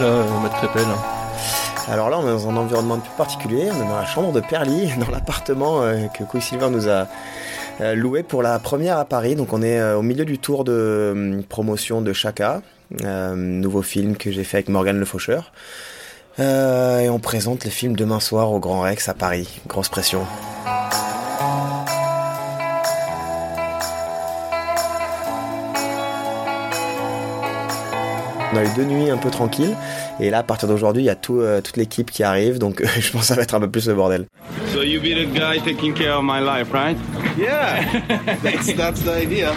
Matt Crépel alors là, on est dans un environnement un peu particulier. On est dans la chambre de Perly, dans l'appartement que Quicksilver nous a loué pour la première à Paris. Donc on est au milieu du tour de promotion de Chaka, nouveau film que j'ai fait avec Morgan Le Faucheur. et on présente le film demain soir au Grand Rex à Paris. Grosse pression. On a eu deux nuits un peu tranquilles. Et là, à partir d'aujourd'hui, il y a tout, euh, toute l'équipe qui arrive. Donc, je pense que ça va être un peu plus le bordel. So you be the guy taking care of my life, right? Yeah, that's, that's the idea.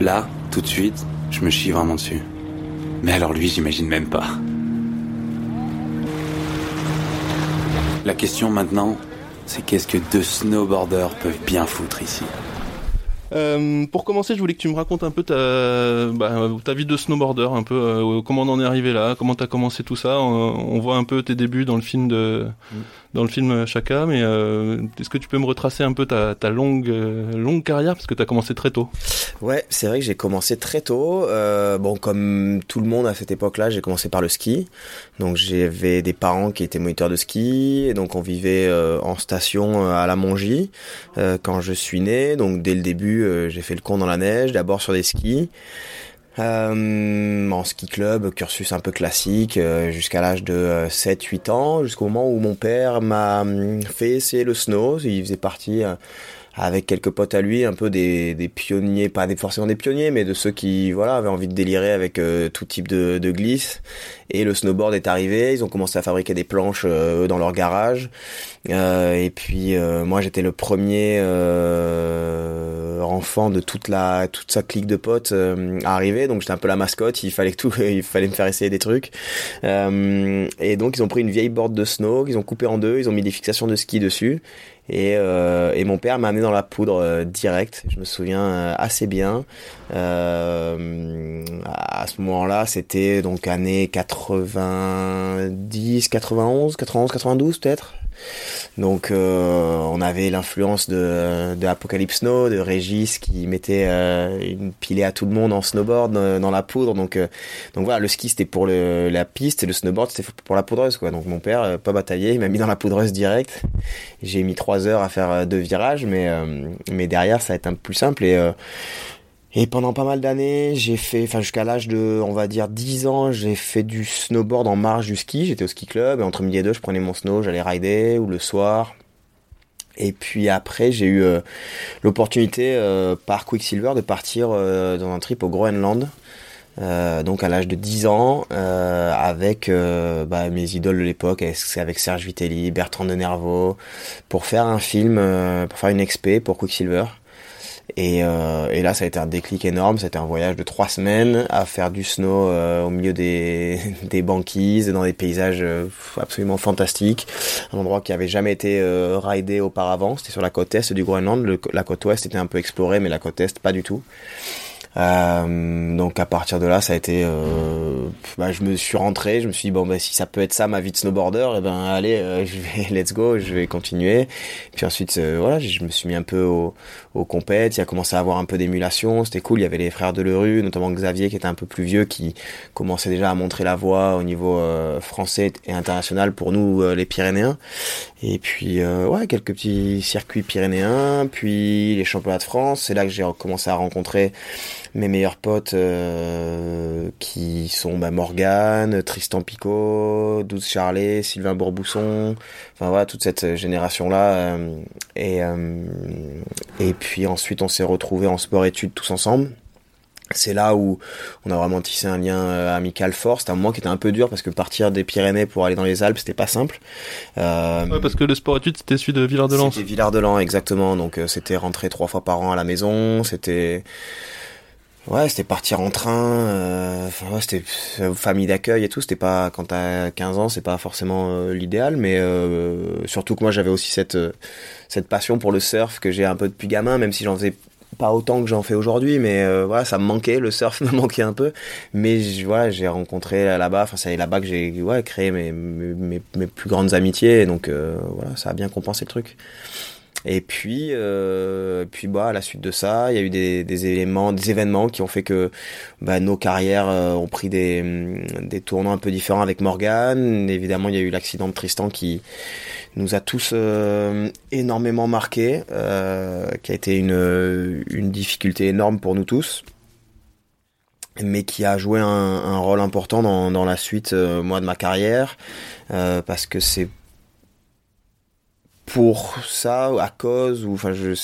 Là, tout de suite, je me chie vraiment dessus. Mais alors lui, j'imagine même pas. La question maintenant, c'est qu'est-ce que deux snowboarders peuvent bien foutre ici euh, pour commencer, je voulais que tu me racontes un peu ta, bah, ta vie de snowboarder, un peu euh, comment on en est arrivé là, comment t'as commencé tout ça. On, voit un peu tes débuts dans le film de, mm dans le film Chaka, mais euh, est-ce que tu peux me retracer un peu ta, ta longue, euh, longue carrière? Parce que tu as commencé très tôt Ouais, c'est vrai que j'ai commencé très tôt. Euh, bon, comme tout le monde à cette époque-là, j'ai commencé par le ski. Donc j'avais des parents qui étaient moniteurs de ski, et donc on vivait euh, en station à la Mongie quand je suis né. Donc dès le début, j'ai fait le con dans la neige, d'abord sur des skis. Euh, en ski club, cursus un peu classique, euh, jusqu'à l'âge de 7-8 euh, ans, jusqu'au moment où mon père m'a hum, fait essayer le snow. Il faisait partie euh, avec quelques potes à lui, un peu des, des pionniers, pas des, forcément des pionniers, mais de ceux qui voilà avaient envie de délirer avec tout type de, de glisse. Et le snowboard est arrivé, ils ont commencé à fabriquer des planches eux dans leur garage. et puis moi j'étais le premier enfant de toute la toute sa clique de potes euh, arriver donc j'étais un peu la mascotte il fallait tout il fallait me faire essayer des trucs euh, et donc ils ont pris une vieille board de snow qu'ils ont coupé en deux ils ont mis des fixations de ski dessus et, euh, et mon père m'a amené dans la poudre euh, direct. Je me souviens assez bien. À ce moment-là c'était donc année 90 91 91 92 peut-être donc euh, on avait l'influence de, Apocalypse Snow, de Régis qui mettait euh, une pilée à tout le monde en snowboard euh, dans, la poudre. Donc donc voilà, le ski c'était pour la piste et le snowboard c'était pour la poudreuse quoi. Donc mon père pas bataillé, il m'a mis dans la poudreuse direct. J'ai mis trois heures à faire deux virages, mais mais derrière ça a été un peu plus simple et pendant pas mal d'années, j'ai fait, enfin jusqu'à l'âge de, on va dire 10 ans, j'ai fait du snowboard en marge du ski. J'étais au ski club et entre midi et deux, je prenais mon snow, j'allais rider ou le soir. Et puis après, j'ai eu euh, l'opportunité euh, par Quicksilver de partir euh, dans un trip au Groenland. donc à l'âge de 10 ans, avec bah, mes idoles de l'époque, avec Serge Vitelli, Bertrand de Nervo, pour faire un film, pour faire une expé pour Quicksilver. Et, euh, là, ça a été un déclic énorme. C'était un voyage de trois semaines à faire du snow euh, au milieu des, des banquises, dans des paysages euh, absolument fantastiques. Un endroit qui avait jamais été euh, ridé auparavant. C'était sur la côte est du Groenland. la côte ouest était un peu explorée, mais la côte est pas du tout. Euh, donc à partir de là, ça a été, euh, bah, je me suis rentré, je me suis dit bon bah si ça peut être ça ma vie de snowboarder, et eh ben allez, euh, je vais let's go, je vais continuer. Puis ensuite euh, voilà, je me suis mis un peu au, au compète, il a commencé à avoir un peu d'émulation, c'était cool. Il y avait les frères de Lerue, notamment Xavier qui était un peu plus vieux, qui commençait déjà à montrer la voie au niveau euh, français et international pour nous les Pyrénéens. Et puis ouais, quelques petits circuits pyrénéens, puis les championnats de France. C'est là que j'ai commencé à rencontrer mes meilleurs potes euh, qui sont bah, Morgane, Tristan Picot, Douze Charlet, Sylvain Bourbousson, enfin voilà toute cette génération là euh, et euh, et puis ensuite on s'est retrouvés en sport études tous ensemble. C'est là où on a vraiment tissé un lien amical fort. C'était un moment qui était un peu dur parce que partir des Pyrénées pour aller dans les Alpes, c'était pas simple. Euh, ouais, parce que le sport études, c'était celui de Villard-de-Lans. C'était Villard-de-Lans, exactement. Donc c'était rentrer trois fois par an à la maison. C'était Ouais, c'était partir en train, euh, ouais, c'était famille d'accueil et tout, c'était pas quand t'as 15 ans, c'est pas forcément euh, l'idéal mais euh, surtout que moi j'avais aussi cette cette passion pour le surf que j'ai un peu depuis gamin même si j'en faisais pas autant que j'en fais aujourd'hui mais voilà, ça me manquait, le surf me manquait un peu mais voilà, j'ai rencontré là-bas, enfin c'est là-bas que j'ai ouais, créé mes, mes, mes, plus grandes amitiés donc voilà, ça a bien compensé le truc. Et puis, euh, puis bah, à la suite de ça, il y a eu des, éléments, des événements qui ont fait que bah, nos carrières euh, ont pris des, des tournants un peu différents avec Morgan. Évidemment, il y a eu l'accident de Tristan qui nous a tous euh, énormément marqué, euh, qui a été une, difficulté énorme pour nous tous mais qui a joué un, rôle important dans, la suite moi de ma carrière parce que c'est pour ça à cause ou enfin je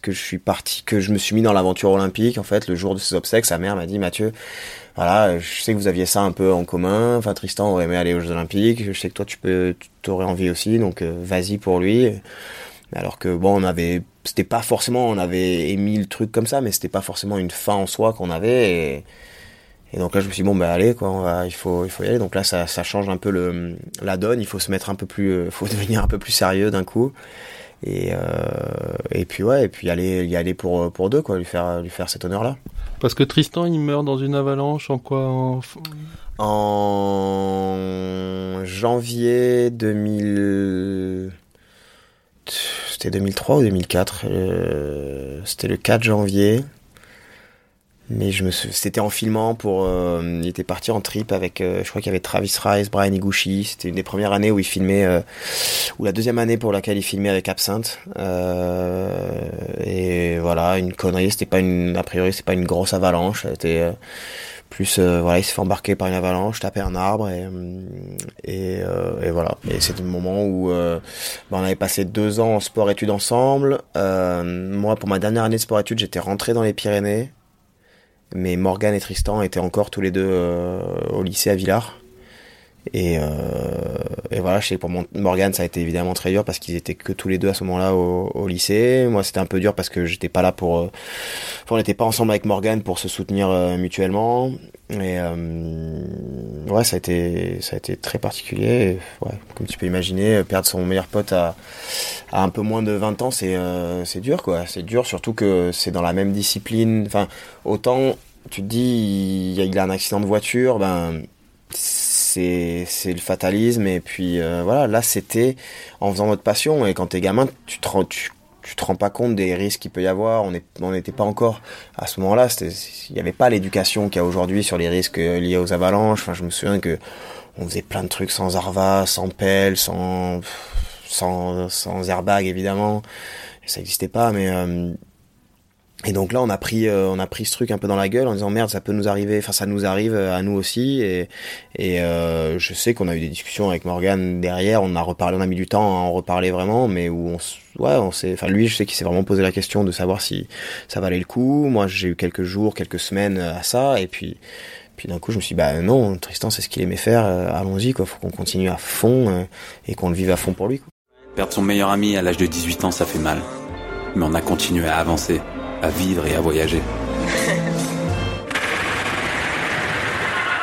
que je suis parti que je me suis mis dans l'aventure olympique en fait le jour de ses obsèques sa mère m'a dit Mathieu voilà je sais que vous aviez ça un peu en commun enfin Tristan aurait aimé aller aux Jeux olympiques je sais que toi tu peux tu aurais envie aussi donc euh, vas-y pour lui. Alors que bon on avait c'était pas forcément on avait émis le truc comme ça mais c'était pas forcément une fin en soi qu'on avait et donc là, je me suis dit, bon, bah allez, quoi, on va, il, faut, il faut y aller. Donc là, ça, ça change un peu le, la donne. Il faut se mettre un peu plus, euh, faut devenir un peu plus sérieux d'un coup. Et, euh, et puis ouais, et puis y aller, y aller pour, pour deux, quoi, lui faire, lui faire cet honneur-là. Parce que Tristan, il meurt dans une avalanche en quoi en... En janvier 2000. C'était 2003 ou 2004 euh, C'était le 4 janvier. Mais je me c'était en filmant pour. Euh, il était parti en trip avec. Euh, je crois qu'il y avait Travis Rice, Brian Iguchi. C'était une des premières années où il filmait, euh, ou la deuxième année pour laquelle il filmait avec Absinthe. Euh, et voilà, une connerie. C'était pas une. A priori, c'était pas une grosse avalanche. C'était plus. voilà, il s'est fait embarquer par une avalanche, taper un arbre et et, et voilà. Et c'était le moment où ben, on avait passé deux ans en sport-études ensemble. moi, pour ma dernière année de sport-études, j'étais rentré dans les Pyrénées mais Morgan et Tristan étaient encore tous les deux euh, au lycée à Villars. Et, euh, et voilà, je sais pour Morgan ça a été évidemment très dur parce qu'ils étaient que tous les deux à ce moment-là au, lycée. Moi c'était un peu dur parce que j'étais pas là pour, euh, on n'était pas ensemble avec Morgan pour se soutenir euh, mutuellement. Et ouais, ça a été ça a été très particulier. Comme tu peux imaginer, perdre son meilleur pote à, à un peu moins de 20 ans, c'est c'est dur quoi. C'est dur surtout que c'est dans la même discipline. Enfin, autant tu te dis il, il a un accident de voiture, ben c'est le fatalisme et puis euh, voilà là c'était en faisant notre passion et quand t'es gamin tu te rends tu, tu te rends pas compte des risques qu'il peut y avoir. On n'était pas encore à ce moment-là. Il n'y avait pas l'éducation qu'il y a aujourd'hui sur les risques liés aux avalanches. Je me souviens que on faisait plein de trucs sans arva sans pelle sans sans sans airbag évidemment. Ça n'existait pas mais euh, et donc là, on a pris, euh, on a pris ce truc un peu dans la gueule en disant merde, ça peut nous arriver, enfin ça nous arrive à nous aussi. Et, et euh, je sais qu'on a eu des discussions avec Morgan derrière, on a reparlé, on a mis du temps à en reparler vraiment, mais où on, ouais, on s'est, enfin lui, je sais qu'il s'est vraiment posé la question de savoir si ça valait le coup. Moi, j'ai eu quelques jours, quelques semaines à ça, et puis. Puis d'un coup, je me suis dit, bah non, Tristan, c'est ce qu'il aimait faire, euh, allons-y, quoi, faut qu'on continue à fond euh, et qu'on le vive à fond pour lui. Perdre son meilleur ami à l'âge de 18 ans, ça fait mal. Mais on a continué à avancer à vivre et à voyager.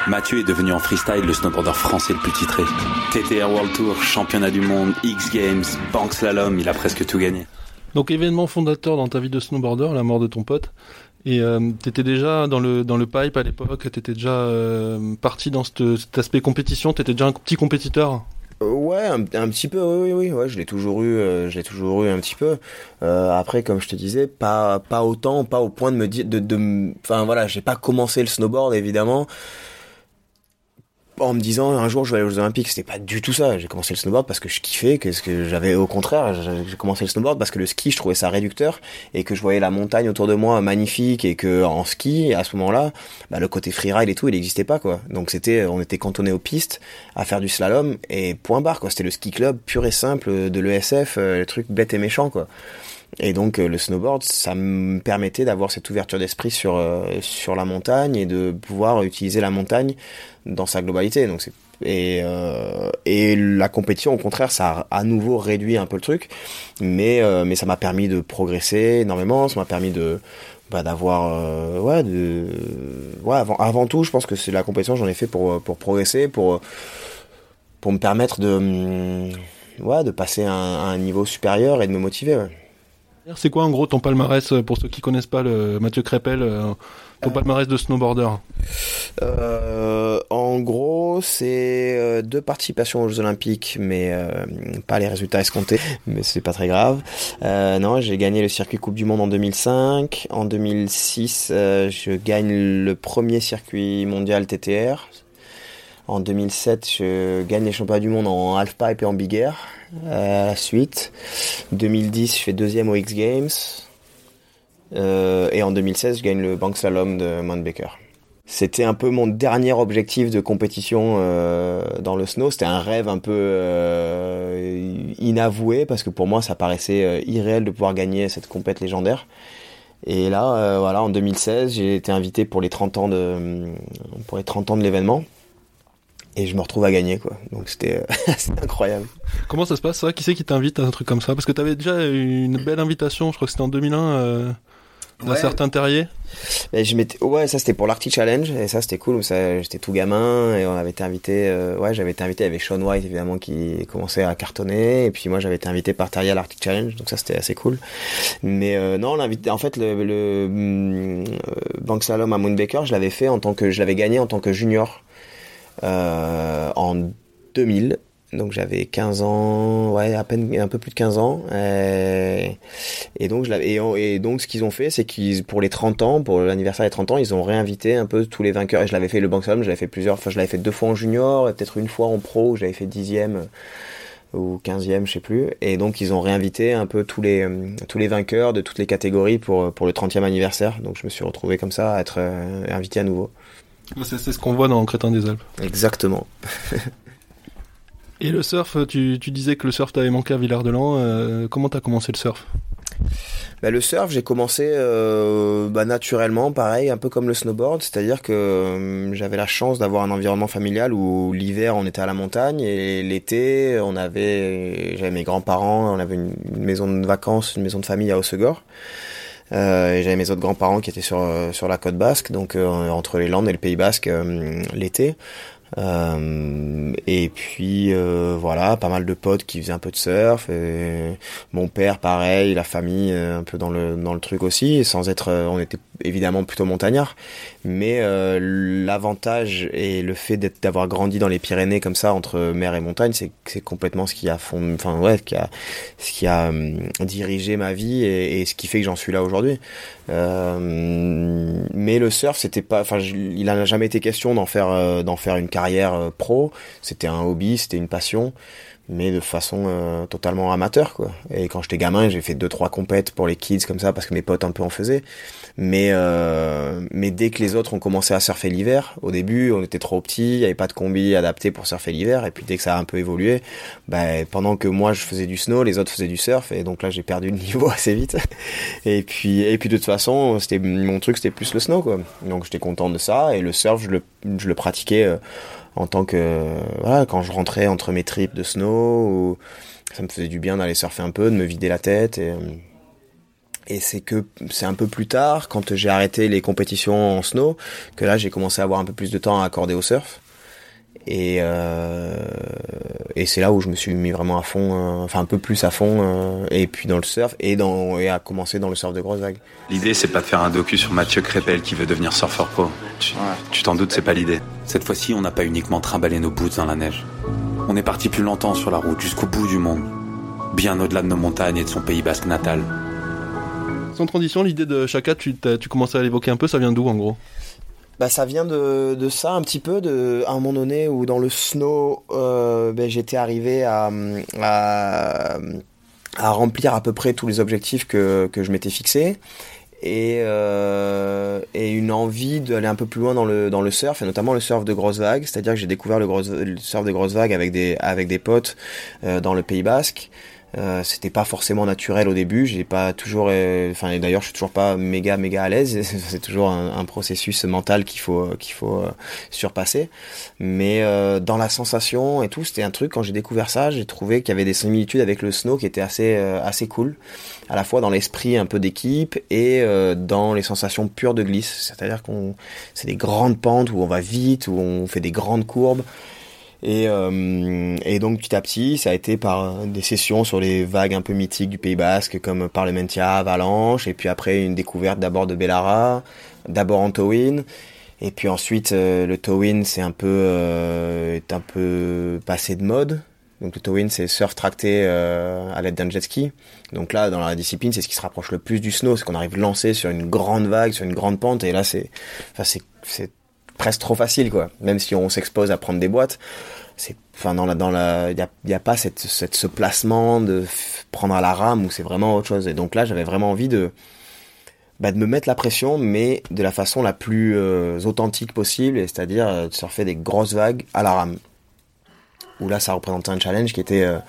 Mathieu est devenu en freestyle le snowboarder français le plus titré. TTR World Tour, championnat du monde, X Games, Bank Slalom, il a presque tout gagné. Donc événement fondateur dans ta vie de snowboarder, la mort de ton pote. Et euh, t'étais déjà dans le dans le pipe à l'époque, t'étais déjà euh, parti dans cet, cet aspect compétition, t'étais déjà un petit compétiteur? Ouais, un, un, petit peu, oui, oui, oui, ouais, je l'ai toujours eu, euh, je l'ai toujours eu un petit peu. Euh, après, comme je te disais, pas, pas autant, pas au point de me dire, de, de, enfin voilà, j'ai pas commencé le snowboard évidemment en me disant un jour je vais aller aux Olympiques. C'était pas du tout ça. J'ai commencé le snowboard parce que je kiffais, qu'est-ce que j'avais au contraire. J'ai commencé le snowboard parce que le ski, je trouvais ça réducteur et que je voyais la montagne autour de moi magnifique et que en ski, à ce moment-là, bah, le côté freeride et tout, il n'existait pas quoi. Donc c'était, on était cantonné aux pistes à faire du slalom et point barre quoi. C'était le ski club pur et simple de l'ESF, euh, le truc bête et méchant quoi. Et donc euh, le snowboard, ça me permettait d'avoir cette ouverture d'esprit sur euh, sur la montagne et de pouvoir utiliser la montagne dans sa globalité. Donc c'est et euh, et la compétition au contraire ça a à nouveau réduit un peu le truc mais euh, mais ça m'a permis de progresser énormément ça m'a permis de bah, d'avoir euh, ouais de ouais avant avant tout je pense que c'est la compétition j'en ai fait pour pour progresser pour pour me permettre de ouais de passer à un, niveau supérieur et de me motiver. C'est quoi en gros ton palmarès pour ceux qui connaissent pas le Mathieu Crépel, ton palmarès de snowboarder euh, En gros, c'est euh, deux participations aux Jeux Olympiques, mais euh, pas les résultats escomptés, mais c'est pas très grave. Euh, non, j'ai gagné le circuit Coupe du Monde en 2005. En 2006, je gagne le premier circuit mondial TTR. En 2007, je gagne les championnats du monde en halfpipe et en big air. à la suite, 2010, je fais deuxième aux X Games. Euh, et en 2016, je gagne le Bank Slalom de Mount Baker. C'était un peu mon dernier objectif de compétition euh, dans le snow. C'était un rêve un peu euh, inavoué parce que pour moi, ça paraissait euh, irréel de pouvoir gagner cette compète légendaire. Et là, euh, voilà, en 2016, j'ai été invité pour les 30 ans de pour les 30 ans de l'événement. Et je me retrouve à gagner, quoi. Donc c'était incroyable. Comment ça se passe, ça Qui c'est qui t'invite à un truc comme ça? Parce que t'avais déjà une belle invitation, je crois que c'était en 2001 d'un ouais. certain terrier mais je m'étais ouais ça c'était pour l'Arctic Challenge et ça c'était cool ça j'étais tout gamin et on avait été invité euh, ouais j'avais été invité avec Sean White évidemment qui commençait à cartonner et puis moi j'avais été invité par Terry à l'Arctic Challenge donc ça c'était assez cool mais euh, non l'invité en fait le, le euh, Bank Salom à Moonbaker je l'avais fait en tant que je l'avais gagné en tant que junior euh, en 2000 donc j'avais 15 ans, ouais, à peine un peu plus de 15 ans. Et, et donc et, donc ce qu'ils ont fait, c'est qu'ils pour les 30 ans, pour l'anniversaire des 30 ans, ils ont réinvité un peu tous les vainqueurs. Et je l'avais fait le Bank Slalom, je l'avais fait plusieurs, enfin je l'avais fait deux fois en junior, et peut-être une fois en pro j'avais fait dixième ou 15e, je sais plus. Et donc ils ont réinvité un peu tous les tous les vainqueurs de toutes les catégories pour pour le 30e anniversaire. Donc je me suis retrouvé comme ça à être euh, invité à nouveau. C'est ce qu'on voit dans Crétin des Alpes. Exactement. Et le surf, tu, tu disais que le surf t'avait manqué à Villard-de-Lans. Euh, comment t'as commencé le surf? Bah, le surf, j'ai commencé euh, bah, naturellement, pareil, un peu comme le snowboard, c'est-à-dire que euh, j'avais la chance d'avoir un environnement familial où l'hiver on était à la montagne et l'été on avait, j'avais mes grands-parents, on avait une, maison de vacances, une maison de famille à Haussegor. Euh, et j'avais mes autres grands-parents qui étaient sur sur la côte basque, donc euh, entre les Landes et le Pays Basque euh, l'été. Euh, et puis euh, voilà, pas mal de potes qui faisaient un peu de surf. Et mon père, pareil, la famille, euh, un peu dans le dans le truc aussi. Sans être, on était évidemment plutôt montagnard, mais euh, l'avantage et le fait d'avoir grandi dans les Pyrénées comme ça entre mer et montagne, c'est c'est complètement ce qui a fond, enfin ouais, ce qui a ce qui a hum, dirigé ma vie et, ce qui fait que j'en suis là aujourd'hui. Euh, mais le surf, c'était pas, enfin, il n'a jamais été question d'en faire d'en faire une carrière pro. C'était un hobby, c'était une passion mais de façon euh, totalement amateur quoi. Et quand j'étais gamin, j'ai fait deux trois compètes pour les kids comme ça parce que mes potes un peu en faisaient. Mais euh, mais dès que les autres ont commencé à surfer l'hiver, au début, on était trop petits, il y avait pas de combi adapté pour surfer l'hiver et puis dès que ça a un peu évolué, bah, pendant que moi je faisais du snow, les autres faisaient du surf et donc là j'ai perdu le niveau assez vite. Et puis et puis de toute façon, c'était mon truc c'était plus le snow quoi. Donc j'étais content de ça et le surf je le je le pratiquais euh, en tant que voilà quand je rentrais entre mes trips de snow ça me faisait du bien d'aller surfer un peu de me vider la tête et et c'est que c'est un peu plus tard quand j'ai arrêté les compétitions en snow que là j'ai commencé à avoir un peu plus de temps à accorder au surf et euh, et c'est là où je me suis mis vraiment à fond euh, enfin un peu plus à fond euh, et puis dans le surf et dans et à commencer dans le surf de grosses vagues l'idée c'est pas de faire un docu sur Mathieu Crépel qui veut devenir surfeur pro. Tu t'en doutes c'est pas l'idée. Cette fois-ci on n'a pas uniquement trimballé nos boots dans la neige. On est parti plus longtemps sur la route jusqu'au bout du monde. Bien au-delà de nos montagnes et de son pays basque natal. Sans transition l'idée de Chaka tu, tu commençais à l'évoquer un peu ça vient d'où en gros? Bah, ça vient de, de ça un petit peu, de, à un moment donné où dans le snow, euh, ben, j'étais arrivé à, à, remplir à peu près tous les objectifs que, que je m'étais fixé. Et, euh, et une envie d'aller un peu plus loin dans le, dans le surf, et notamment le surf de grosses vagues. C'est-à-dire que j'ai découvert le surf de grosses vagues avec des, avec des potes euh, dans le Pays Basque. Euh, c'était pas forcément naturel au début. J'ai pas toujours, euh, enfin d'ailleurs je suis toujours pas méga méga à l'aise. C'est toujours un, processus mental qu'il faut qu'il faut euh, surpasser. Mais euh, dans la sensation et tout, c'était un truc quand j'ai découvert ça, j'ai trouvé qu'il y avait des similitudes avec le snow qui étaient assez assez cool, à la fois dans l'esprit un peu d'équipe et dans les sensations pures de glisse. C'est-à-dire qu'on c'est des grandes pentes où on va vite, où on fait des grandes courbes Et, euh, et donc petit à petit, ça a été par des sessions sur les vagues un peu mythiques du Pays Basque, comme Parlementia, Avalanche, et puis après une découverte d'abord de Bellara, d'abord en Towin, et puis ensuite euh, le Towin c'est un peu euh, est un peu passé de mode. Donc le towin c'est surf tracté euh, à l'aide d'un jet ski. Donc là dans la discipline c'est ce qui se rapproche le plus du snow, c'est qu'on arrive lancé sur une grande vague, sur une grande pente et là c'est enfin c'est c'est presque trop facile quoi. Même si on s'expose à prendre des boîtes, c'est enfin dans la dans la il y a, pas cette, cette ce placement de prendre à la rame où c'est vraiment autre chose. Et donc là j'avais vraiment envie de bah, de me mettre la pression, mais de la façon la plus euh, authentique possible, c'est-à-dire euh, de surfer des grosses vagues à la rame où là ça représentait un challenge qui était euh,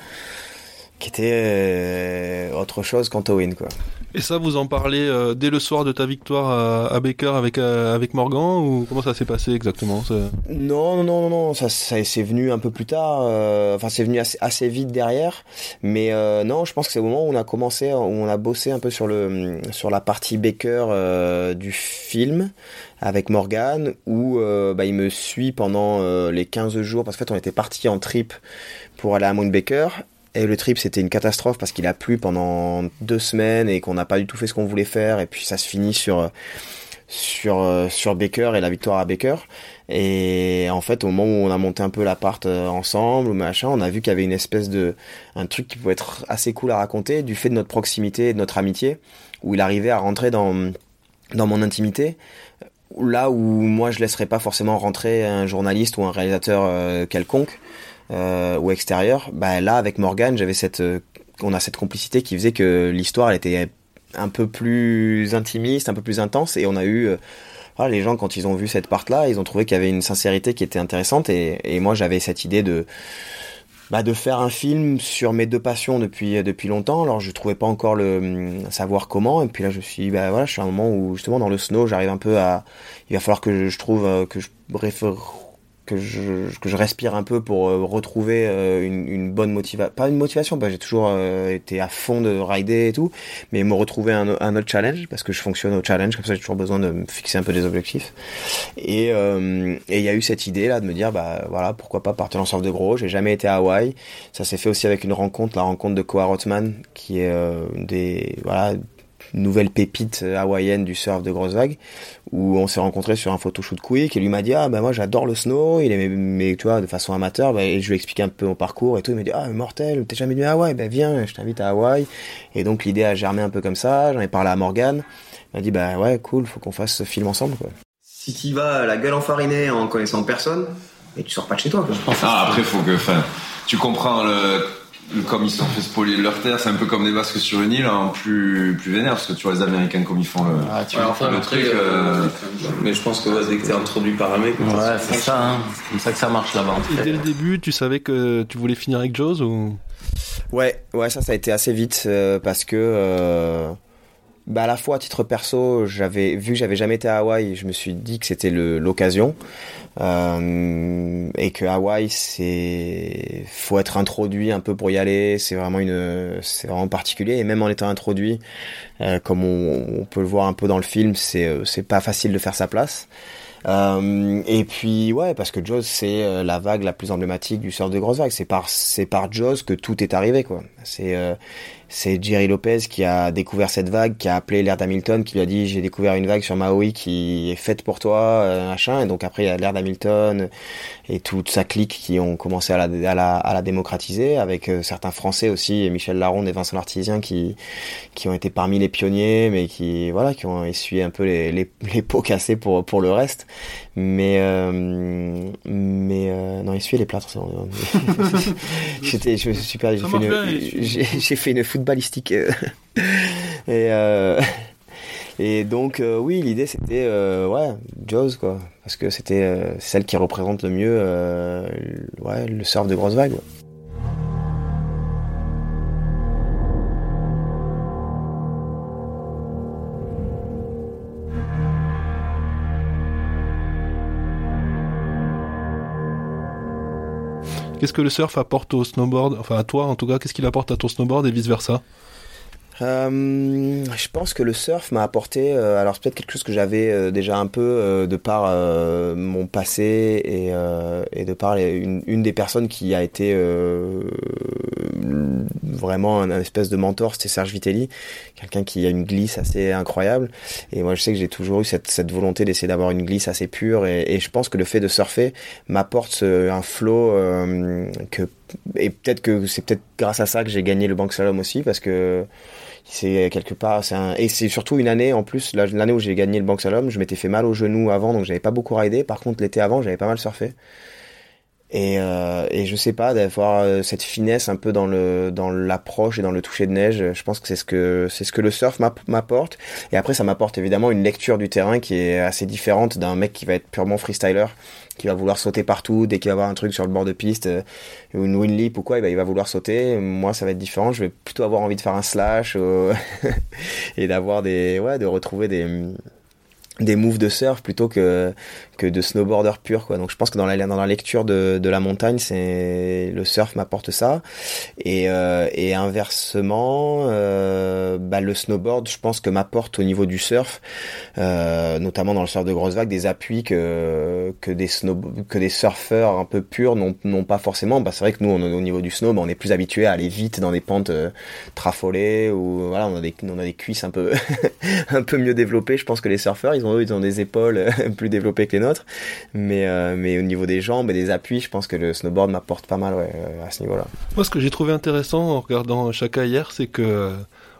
qui était autre chose qu'en win quoi. Et ça, vous en parlez euh, dès le soir de ta victoire à, Baker avec euh, avec Morgan ou comment ça s'est passé exactement. Non, non, non, non, ça, ça c'est venu un peu plus tard. Euh, enfin, c'est venu assez, vite derrière. Mais non, je pense que c'est au moment où on a commencé, où on a bossé un peu sur le sur la partie Baker du film avec Morgan, où bah, il me suit pendant les 15 jours parce qu'en fait, on était parti en trip pour aller à Mount Baker et le trip, c'était une catastrophe parce qu'il a plu pendant deux semaines et qu'on n'a pas du tout fait ce qu'on voulait faire. Et puis ça se finit sur sur sur Baker et la victoire à Baker. Et en fait, au moment où on a monté un peu l'appart ensemble ou machin, on a vu qu'il y avait une espèce de un truc qui pouvait être assez cool à raconter du fait de notre proximité et de notre amitié, où il arrivait à rentrer dans dans mon intimité là où moi je laisserais pas forcément rentrer un journaliste ou un réalisateur euh, quelconque euh, ou extérieur, bah là avec Morgan, j'avais cette, euh, on a cette complicité qui faisait que l'histoire était un peu plus intimiste, un peu plus intense, et on a eu, euh, voilà, les gens quand ils ont vu cette part là, ils ont trouvé qu'il y avait une sincérité qui était intéressante, et, moi j'avais cette idée de bah, de faire un film sur mes deux passions depuis depuis longtemps. Alors je trouvais pas encore le savoir comment. Et puis là je suis bah voilà, je suis à un moment où justement dans le snow, j'arrive un peu à. Il va falloir que je, je trouve que je que je, que je respire un peu pour euh, retrouver euh, une, bonne motivation. Pas une motivation, bah, j'ai toujours euh, été à fond de rider et tout, mais me retrouver un, un, autre challenge, parce que je fonctionne au challenge, comme ça j'ai toujours besoin de me fixer un peu des objectifs. Et il y a eu cette idée là de me dire, bah voilà, pourquoi pas partir en surf de gros, j'ai jamais été à Hawaï, ça s'est fait aussi avec une rencontre, la rencontre de Koa Rotman, qui est des, voilà, nouvelle pépite hawaïenne du surf de grosses vagues où on s'est rencontré sur un photoshoot quick et lui m'a dit ah ben moi j'adore le snow il aimait mais tu vois de façon amateur bah, et je lui ai expliqué un peu mon parcours et tout il m'a dit ah mortel t'es jamais venu à Hawaï? Ben viens je t'invite à Hawaï. Et donc l'idée a germé un peu comme ça j'en ai parlé à Morgan il m'a dit bah ouais cool faut qu'on fasse ce film ensemble quoi. Si tu vas la gueule enfarinée en connaissant personne et tu sors pas de chez toi quoi. ah après faut que enfin tu comprends le comme ils se sont fait spolier leur terre, c'est un peu comme des Basques sur une île, en hein, plus, plus vénère, parce que tu vois les Américains comme ils font le, ah, tu ouais, enfin, le truc. Euh... Mais je pense que ouais, dès que t'es introduit par un mec, ouais, c'est ça, hein. c'est comme ça que ça marche là-bas. Et dès le début, tu savais que tu voulais finir avec Jaws ou? Ouais, ouais, ça, ça a été assez vite euh, parce que. Euh bah à la fois à titre perso, j'avais vu que j'avais jamais été à Hawaï, je me suis dit que c'était l'occasion euh, et que Hawaï c'est faut être introduit un peu pour y aller, c'est vraiment une c'est vraiment particulier et même en étant introduit, euh, comme on, on, peut le voir un peu dans le film, c'est euh, c'est pas facile de faire sa place. Euh, et puis ouais, parce que Jaws c'est euh, la vague la plus emblématique du surf de grosse vague. C'est par c'est par Jaws que tout est arrivé quoi. C'est euh, c'est Jerry Lopez qui a découvert cette vague, qui a appelé l'air d'Hamilton, qui lui a dit j'ai découvert une vague sur Maui qui est faite pour toi, euh, machin. Et donc après il y a l'air d'Hamilton et toute sa clique qui ont commencé à la, à la, à la démocratiser, avec euh, certains Français aussi, et Michel Laronde et Vincent Lartisien qui qui ont été parmi les pionniers, mais qui voilà qui ont essuyé un peu les, les, les pots cassés pour pour le reste. Mais euh, mais euh, non essuyer les plâtres. J'étais je me suis perdu. J'ai fait, une, j'ai fait une footballistique et euh, et donc euh, oui l'idée c'était euh, ouais Jaws quoi parce que c'était celle qui représente le mieux ouais le surf de grosses vagues. Qu'est-ce que le surf apporte au snowboard? Enfin, à toi, en tout cas, qu'est-ce qu'il apporte à ton snowboard et vice-versa? Euh, je pense que le surf m'a apporté, euh, alors c'est peut-être quelque chose que j'avais euh, déjà un peu de par mon passé et, de par une, des personnes qui a été vraiment un, espèce de mentor, c'était Serge Vitelli, quelqu'un qui a une glisse assez incroyable. Et moi je sais que j'ai toujours eu cette, volonté d'essayer d'avoir une glisse assez pure. Et, je pense que le fait de surfer m'apporte ce- un flow euh, que et peut-être que c'est peut-être grâce à ça que j'ai gagné le bank slalom aussi parce que c'est quelque part c'est et c'est surtout une année en plus la- l'année où j'ai gagné le bank slalom je m'étais fait mal au genou avant donc j'avais pas beaucoup ridé. Par contre l'été avant j'avais pas mal surfé et euh, et je sais pas d'avoir euh, cette finesse un peu dans le dans l'approche et dans le toucher de neige je pense que c'est ce que c'est ce que le surf m'app- m'apporte et après ça m'apporte évidemment une lecture du terrain qui est assez différente d'un mec qui va être purement freestyler qui va vouloir sauter partout dès qu'il va voir un truc sur le bord de piste euh, ou une winlip ou quoi, eh ben, il va vouloir sauter. Moi, ça va être différent. Je vais plutôt avoir envie de faire un slash et d'avoir des, ouais, de retrouver des des moves de surf plutôt que que de snowboarder pur quoi. Donc je pense que dans la dans la lecture de de la montagne c'est le surf m'apporte ça. Et euh, et inversement euh, bah le snowboard je pense que m'apporte au niveau du surf euh, notamment dans le surf de grosses vagues des appuis que que des snow que des surfeurs un peu purs n'ont pas forcément. Bah c'est vrai que nous on, au niveau du snow bah, on est plus habitué à aller vite dans des pentes trafolées ou voilà on a des on a des cuisses un peu un peu mieux développées. Je pense que les surfeurs ils ont eux ils ont des épaules plus développées que les nôtres mais euh, mais au niveau des jambes et des appuis je pense que le snowboard m'apporte pas mal ouais, euh, à ce niveau là Moi, ce que j'ai trouvé intéressant en regardant Chaka hier, c'est que euh,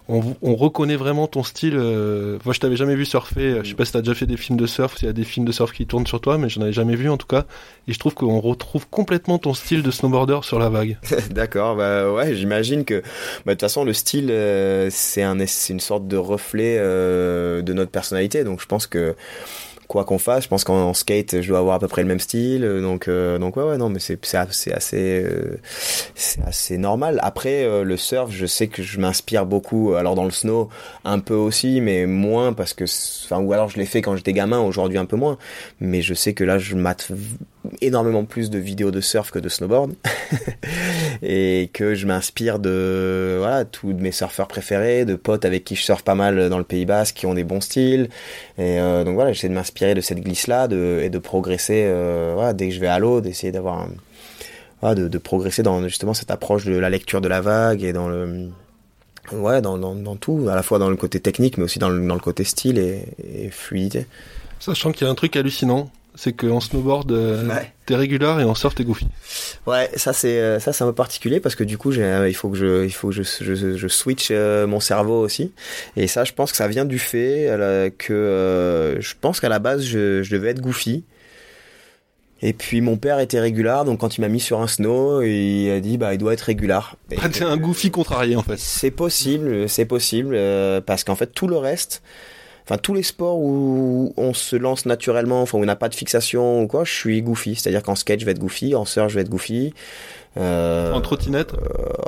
on, on reconnaît vraiment ton style. Moi, je t'avais jamais vu surfer. Je sais pas si t'as déjà fait des films de surf, s'il y a des films de surf qui tournent sur toi, mais j'en avais jamais vu en tout cas. Et je trouve qu'on retrouve complètement ton style de snowboarder sur la vague. D'accord, bah ouais, j'imagine que bah, de toute façon le style euh, c'est un c'est une sorte de reflet euh, de notre personnalité, donc je pense que quoi qu'on fasse, je pense qu'en en skate je dois avoir à peu près le même style, euh, donc euh, donc ouais ouais non mais c'est assez assez euh, assez normal. Après euh, le surf, je sais que je m'inspire beaucoup, alors dans le snow un peu aussi, mais moins parce que enfin ou alors je l'ai fait quand j'étais gamin, aujourd'hui un peu moins, mais je sais que là je mate énormément plus de vidéos de surf que de snowboard. Et que je m'inspire de voilà tous mes surfeurs préférés, de potes avec qui je surfe pas mal dans le Pays Basque qui ont des bons styles. Et euh, donc voilà j'essaie de m'inspirer de cette glisse là et de progresser euh, dès que je vais à l'eau d'essayer d'avoir de, progresser dans justement cette approche de la lecture de la vague et dans le ouais dans, dans, dans tout à la fois dans le côté technique mais aussi dans le, dans le côté style et, et fluidité. Sachant qu'il y a un truc hallucinant, c'est qu'en snowboard, euh, Ouais. t'es régular et en surf, t'es goofy. Ouais, ça c'est euh, ça c'est un peu particulier parce que du coup j'ai euh, il faut que je il faut que je je, je switch euh, mon cerveau aussi et ça je pense que ça vient du fait euh, que je pense qu'à la base je, je devais être goofy et puis mon père était régular donc quand il m'a mis sur un snow il a dit bah il doit être régular Et Ah, t'es un goofy contrarié en fait. c'est possible, c'est possible, parce qu'en fait tout le reste, enfin tous les sports où on se lance naturellement, enfin où on n'a pas de fixation ou quoi, je suis goofy. C'est-à-dire qu'en skate je vais être goofy, en surf je vais être goofy. Euh, En trottinette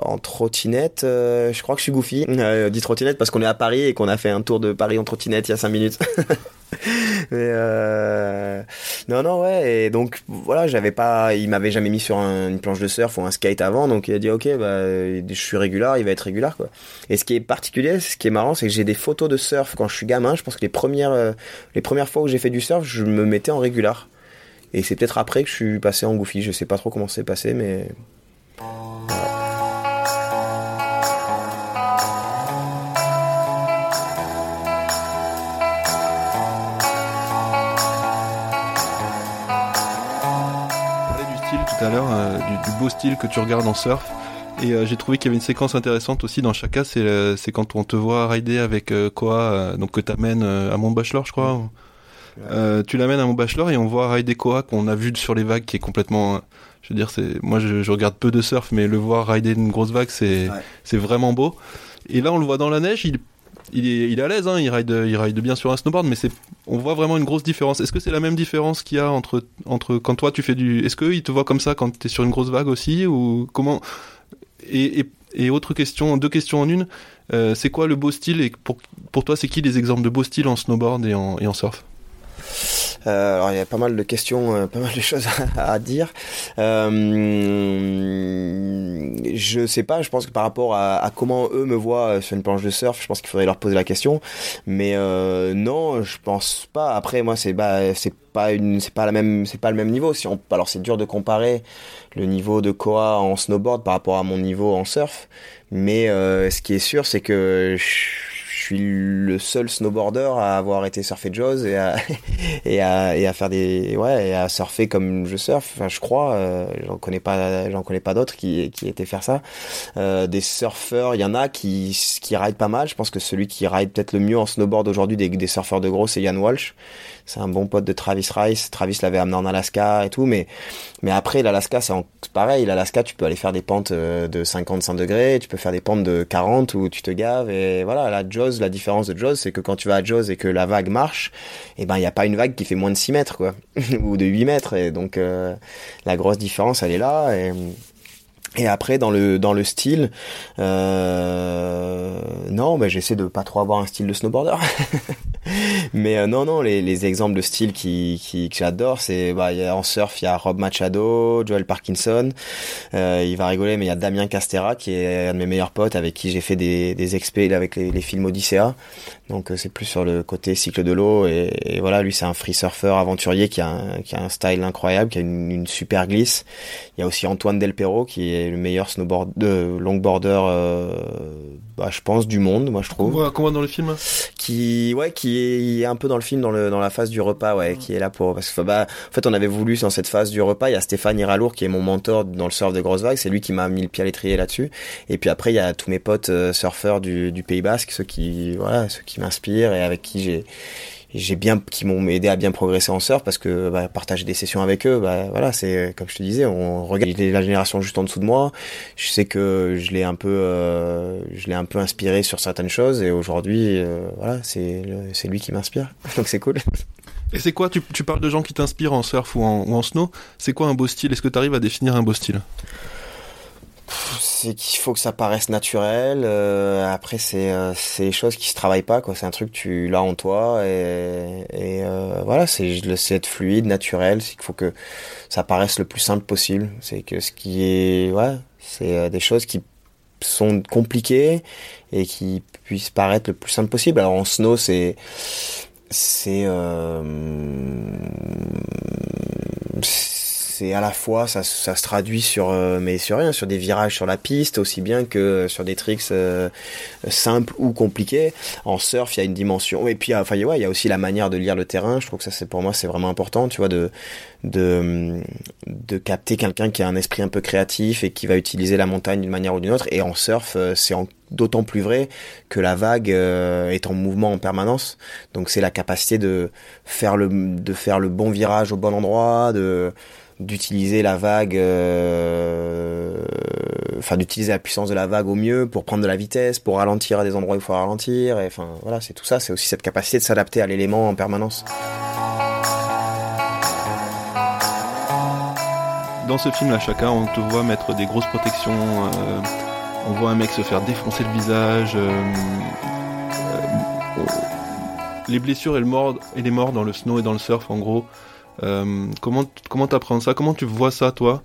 en trottinette, euh, je crois que je suis goofy. Euh, dit trottinette parce qu'on est à Paris et qu'on a fait un tour de Paris en trottinette il y a 5 minutes. Mais euh... non non ouais et donc voilà j'avais pas il m'avait jamais mis sur un- une planche de surf ou un skate avant donc il a dit ok bah je suis régular il va être régular quoi et ce qui est particulier ce qui est marrant c'est que j'ai des photos de surf quand je suis gamin je pense que les premières euh, les premières fois où j'ai fait du surf je me mettais en régular et c'est peut-être après que je suis passé en goofy je sais pas trop comment c'est passé mais Parlait du style tout à l'heure, euh, du, beau style que tu regardes en surf. Et euh, j'ai trouvé qu'il y avait une séquence intéressante aussi dans Chaka, c'est euh, quand on te voit rider avec euh, donc que t'amènes à Mont Bachelor, je crois. Euh, tu l'amènes à Mont Bachelor et on voit rider Koa qu'on a vu sur les vagues, qui est complètement. euh, Je veux dire, c'est moi je, je regarde peu de surf, mais le voir rider une grosse vague, c'est Ouais. c'est vraiment beau. Et là, on le voit dans la neige, il il est, il est à l'aise, hein, il ride, il ride bien sur un snowboard, mais c'est, on voit vraiment une grosse différence. Est-ce que c'est la même différence qu'il y a entre, entre quand toi tu fais du, est-ce qu'il te voit comme ça quand t'es sur une grosse vague aussi, ou comment? Et, et, et autre question, deux questions en une, euh, c'est quoi le beau style et pour, pour toi c'est qui les exemples de beau style en snowboard et en, et en surf? Alors il y a pas mal de questions, euh, pas mal de choses à, dire. Euh, je sais pas, je pense que par rapport à, comment eux me voient sur une planche de surf, je pense qu'il faudrait leur poser la question. Mais euh, non, je pense pas. Après, moi, c'est bah, pas c'est pas la même, c'est pas le même niveau. Si on, alors c'est dur de comparer le niveau de Koa en snowboard par rapport à mon niveau en surf. Mais euh, ce qui est sûr, c'est que je, suis le seul snowboarder à avoir été surfer Jaws et à, et à, et à faire des, ouais, et à surfer comme je surfe. Enfin, je crois, euh, j'en connais pas, j'en connais pas d'autres qui, qui étaient faire ça. Euh, des surfeurs, il y en a qui, qui ride pas mal. Je pense que celui qui ride peut-être le mieux en snowboard aujourd'hui des, des surfeurs de gros, c'est Ian Walsh c'est un bon pote de Travis Rice. Travis l'avait amené en Alaska et tout, mais mais après l'Alaska c'est pareil. L'Alaska tu peux aller faire des pentes euh, de 55 degrés, tu peux faire des pentes de 40 où tu te gaves et voilà. La Jaws, la différence de Jaws, c'est que quand tu vas à Jaws et que la vague marche, et eh ben il y a pas une vague qui fait moins de 6 mètres quoi, ou de 8 mètres et donc euh, la grosse différence elle est là et et après dans le dans le style, euh, non, bah, j'essaie de pas trop avoir un style de snowboarder. mais euh, non non, les, les exemples de style qui, qui que j'adore, c'est bah y a, en surf il y a Rob Machado, Joel Parkinson. Euh, il va rigoler, mais il y a Damien Castera qui est un de mes meilleurs potes avec qui j'ai fait des des expés avec les, les films Odyssea. Donc euh, c'est plus sur le côté cycle de l'eau et, et, voilà, lui c'est un free surfer aventurier qui a un, qui a un style incroyable, qui a une, une super glisse. Il y a aussi Antoine Del Perro qui est le meilleur snowboard, de longboarder, euh, bah, je pense, du monde, moi je trouve. Qu'on voit, dans le film Qui, ouais, qui est un peu dans le film, dans, le, dans la phase du repas, ouais, qui est là pour. Parce que, bah, en fait, on avait voulu, dans cette phase du repas, il y a Stéphane Iralour qui est mon mentor dans le surf de grosses vagues, c'est lui qui m'a mis le pied à l'étrier là-dessus. Et puis après, il y a tous mes potes euh, surfeurs du, du Pays Basque, ceux qui, voilà, ceux qui m'inspirent et avec qui j'ai j'ai bien qui m'ont aidé à bien progresser en surf parce que bah, partager des sessions avec eux bah voilà c'est comme je te disais on regarde la génération juste en dessous de moi. Je sais que je l'ai un peu euh, je l'ai un peu inspiré sur certaines choses et aujourd'hui euh, voilà c'est c'est lui qui m'inspire. Donc c'est cool. Et c'est quoi tu, parles de gens qui t'inspirent en surf ou en snow. C'est quoi un beau style? Est-ce que tu arrives à définir un beau style? C'est qu'il faut que ça paraisse naturel. Euh, après, c'est euh, c'est des choses qui se travaillent pas quoi. C'est un truc que tu l'as en toi et, et euh, voilà, c'est le c'est être fluide, naturel. C'est qu'il faut que ça paraisse le plus simple possible. C'est que ce qui est ouais, c'est euh, des choses qui sont compliquées et qui puissent paraître le plus simple possible. Alors en snow, c'est c'est euh, c'est à la fois ça, ça se traduit sur euh, mais sur rien sur des virages sur la piste aussi bien que sur des tricks euh, simples ou compliqués. En surf il y a une dimension et puis enfin ouais il y a aussi la manière de lire le terrain. Je trouve que ça c'est pour moi c'est vraiment important tu vois de de de capter quelqu'un qui a un esprit un peu créatif et qui va utiliser la montagne d'une manière ou d'une autre. Et en surf euh, c'est d'autant plus vrai que la vague est en mouvement en permanence. Donc c'est la capacité de faire le de faire le bon virage au bon endroit de d'utiliser la vague, euh, enfin d'utiliser la puissance de la vague au mieux pour prendre de la vitesse, pour ralentir à des endroits où il faut ralentir. Et enfin voilà, c'est tout ça. C'est aussi cette capacité de s'adapter à l'élément en permanence. Dans ce film là, chacun, on te voit mettre des grosses protections. Euh, on voit un mec se faire défoncer le visage. Euh, euh les blessures et, le et les morts dans le snow et dans le surf, en gros. Euh, comment comment t'apprends ça? Comment tu vois ça toi?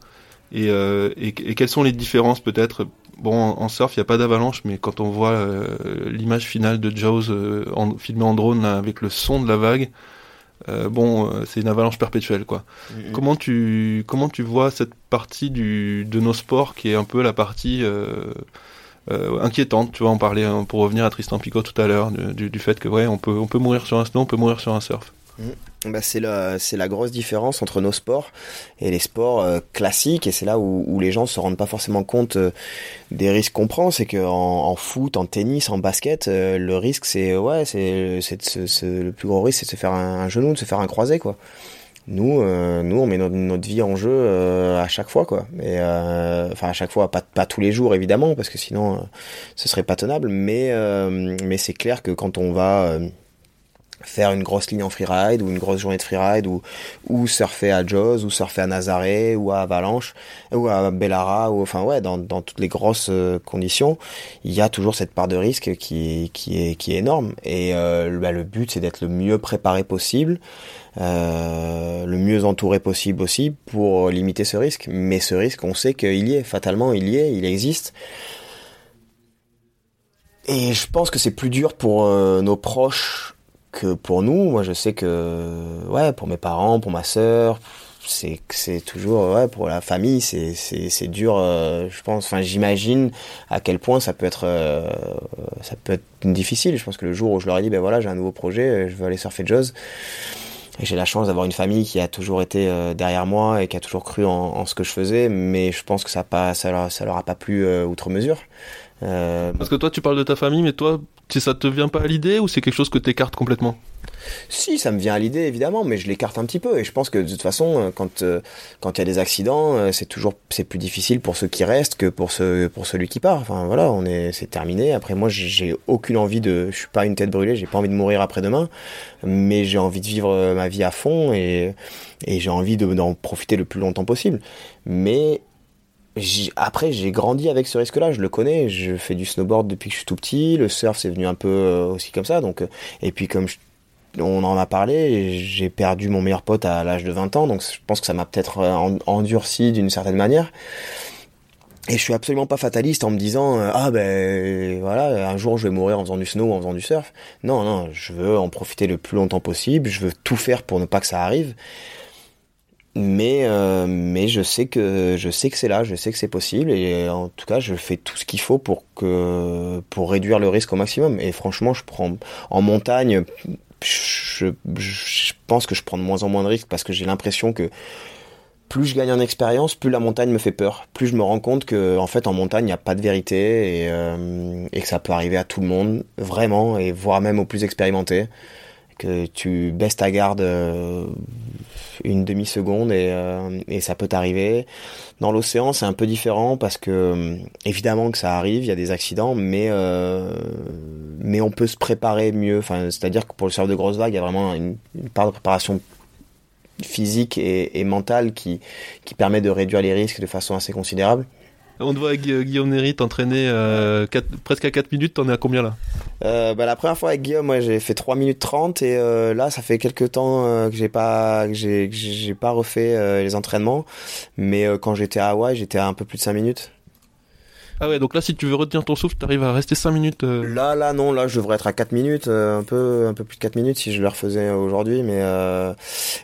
Et, euh, et, et, quelles sont les différences peut-être? Bon, en, surf, il n'y a pas d'avalanche, mais quand on voit euh, l'image finale de Jaws euh, en, filmée en drone là, avec le son de la vague, euh, bon, c'est une avalanche perpétuelle, quoi. Comment tu comment tu vois cette partie du de nos sports qui est un peu la partie inquiétante? Tu vois, en parler hein, pour revenir à Tristan Picot tout à l'heure du, du, fait que ouais, on peut on peut mourir sur un snow, on peut mourir sur un surf. Mm. Bah, c'est la grosse différence entre nos sports et les sports euh, classiques. Et c'est là où, les gens se rendent pas forcément compte euh, des risques qu'on prend. C'est que en, en, foot en tennis en basket euh, le risque c'est ouais c'est le plus gros risque c'est de se faire un, genou de se faire un croisé quoi. Nous nous on met notre, vie en jeu à chaque fois quoi. Enfin à chaque fois pas tous les jours évidemment parce que sinon ce serait pas tenable. Mais c'est clair que quand on va faire une grosse ligne en freeride ou une grosse journée de freeride ou, ou surfer à Jaws ou surfer à Nazaré ou à Avalanche ou à Bellara ou enfin ouais dans, dans toutes les grosses euh, conditions il y a toujours cette part de risque qui, qui, est, qui est énorme. Et euh, bah, le but c'est d'être le mieux préparé possible euh, le mieux entouré possible aussi pour limiter ce risque. Mais ce risque on sait qu'il y est. Fatalement il y est il existe. Et je pense que c'est plus dur pour euh, nos proches que pour nous. Moi, je sais que, ouais, pour mes parents, pour ma sœur, c'est c'est toujours ouais pour la famille c'est c'est dur euh, je pense. Enfin j'imagine à quel point ça peut être euh, ça peut être difficile. Je pense que le jour où je leur ai dit ben voilà j'ai un nouveau projet je veux aller surfer et j'ai la chance d'avoir une famille qui a toujours été euh, derrière moi et qui a toujours cru en, ce que je faisais mais je pense que ça pas ça ça leur a pas plu outre mesure parce que toi tu parles de ta famille mais toi si ça te vient pas à l'idée ou c'est quelque chose que tu écartes complètement? Si, ça me vient à l'idée évidemment, mais je l'écarte un petit peu. Et je pense que de toute façon, euh, quand euh, quand il y a des accidents, euh, c'est toujours c'est plus difficile pour ceux qui restent que pour ceux pour celui qui part. Enfin voilà, on est c'est terminé. Après moi, j'ai aucune envie de, je suis pas une tête brûlée, j'ai pas envie de mourir après demain, mais j'ai envie de vivre ma vie à fond et et j'ai envie d'en profiter le plus longtemps possible. Mais après, j'ai grandi avec ce risque-là, je le connais. Je fais du snowboard depuis que je suis tout petit. Le surf, c'est venu un peu euh, aussi comme ça. Donc, euh, et puis comme on en a parlé, j'ai perdu mon meilleur pote à l'âge de 20 ans, donc je pense que ça m'a peut-être euh, endurci d'une certaine manière. Et je suis absolument pas fataliste en me disant ah ben voilà un jour je vais mourir en faisant du snow en faisant du surf. Non non, je veux en profiter le plus longtemps possible. Je veux tout faire pour ne pas que ça arrive mais euh, mais je sais que je sais que c'est là, je sais que c'est possible et en tout cas je fais tout ce qu'il faut pour que pour réduire le risque au maximum et franchement je prends en montagne je, je pense que je prends de moins en moins de risques parce que j'ai l'impression que plus je gagne en expérience, plus la montagne me fait peur. Plus je me rends compte que en fait en montagne il n'y a pas de vérité et, euh, et que ça peut arriver à tout le monde vraiment et voire même aux plus expérimentés que tu baisses ta garde euh, une demi-seconde et, euh, et, ça peut t'arriver. Dans l'océan, c'est un peu différent parce que euh, évidemment que ça arrive, il y a des accidents, mais mais on peut se préparer mieux. C'est-à-dire que pour le surf de grosse vague, il y a vraiment une, part de préparation physique et, mentale qui permet de réduire les risques de façon assez considérable. On te voit avec Guillaume Néry t'entraîner euh, presque à 4 minutes, t'en es à combien là? Euh, bah, La première fois avec Guillaume, moi j'ai fait 3 minutes 30 et euh, là ça fait quelques temps euh, que j'ai pas que j'ai j'ai pas refait euh, les entraînements, mais euh, quand j'étais à Hawaï, j'étais à un peu plus de 5 minutes. Ah ouais, donc là, si tu veux retenir ton souffle, t'arrives à rester 5 minutes. Euh... Là, là, non, là, je devrais être à 4 minutes, euh, un peu, un peu plus de 4 minutes si je le refaisais aujourd'hui, mais, euh,